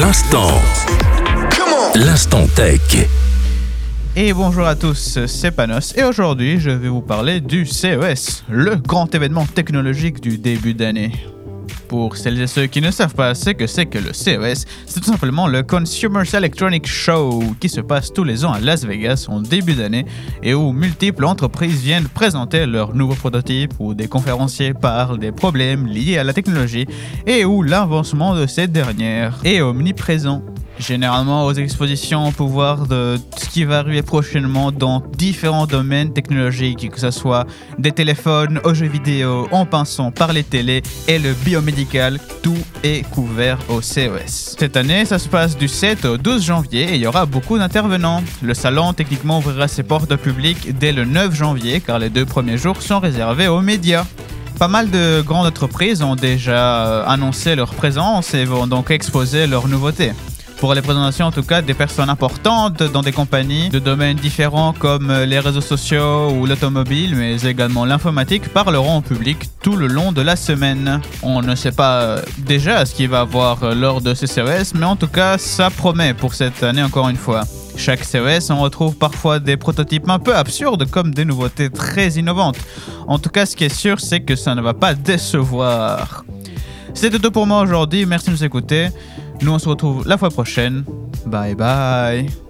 L'instant. L'instant tech. Et bonjour à tous, c'est Panos et aujourd'hui je vais vous parler du CES, le grand événement technologique du début d'année. Pour celles et ceux qui ne savent pas ce que c'est que le CES, c'est tout simplement le Consumer Electronic Show qui se passe tous les ans à Las Vegas en début d'année et où multiples entreprises viennent présenter leurs nouveaux prototypes, où des conférenciers parlent des problèmes liés à la technologie et où l'avancement de ces dernières est omniprésent généralement aux expositions on peut voir de ce qui va arriver prochainement dans différents domaines technologiques, que ce soit des téléphones aux jeux vidéo, en passant par les télés et le biomédical, tout est couvert au CES. Cette année, ça se passe du 7 au 12 janvier et il y aura beaucoup d'intervenants. Le salon techniquement ouvrira ses portes au public dès le 9 janvier car les deux premiers jours sont réservés aux médias. Pas mal de grandes entreprises ont déjà euh, annoncé leur présence et vont donc exposer leurs nouveautés pour les présentations en tout cas des personnes importantes dans des compagnies de domaines différents comme les réseaux sociaux ou l'automobile, mais également l'informatique, parleront au public tout le long de la semaine. On ne sait pas déjà ce qu'il va avoir lors de ces CES, mais en tout cas ça promet pour cette année encore une fois. Chaque CES, on retrouve parfois des prototypes un peu absurdes comme des nouveautés très innovantes. En tout cas, ce qui est sûr, c'est que ça ne va pas décevoir. C'était tout pour moi aujourd'hui, merci de nous écouter. Nous on se retrouve la fois prochaine. Bye bye.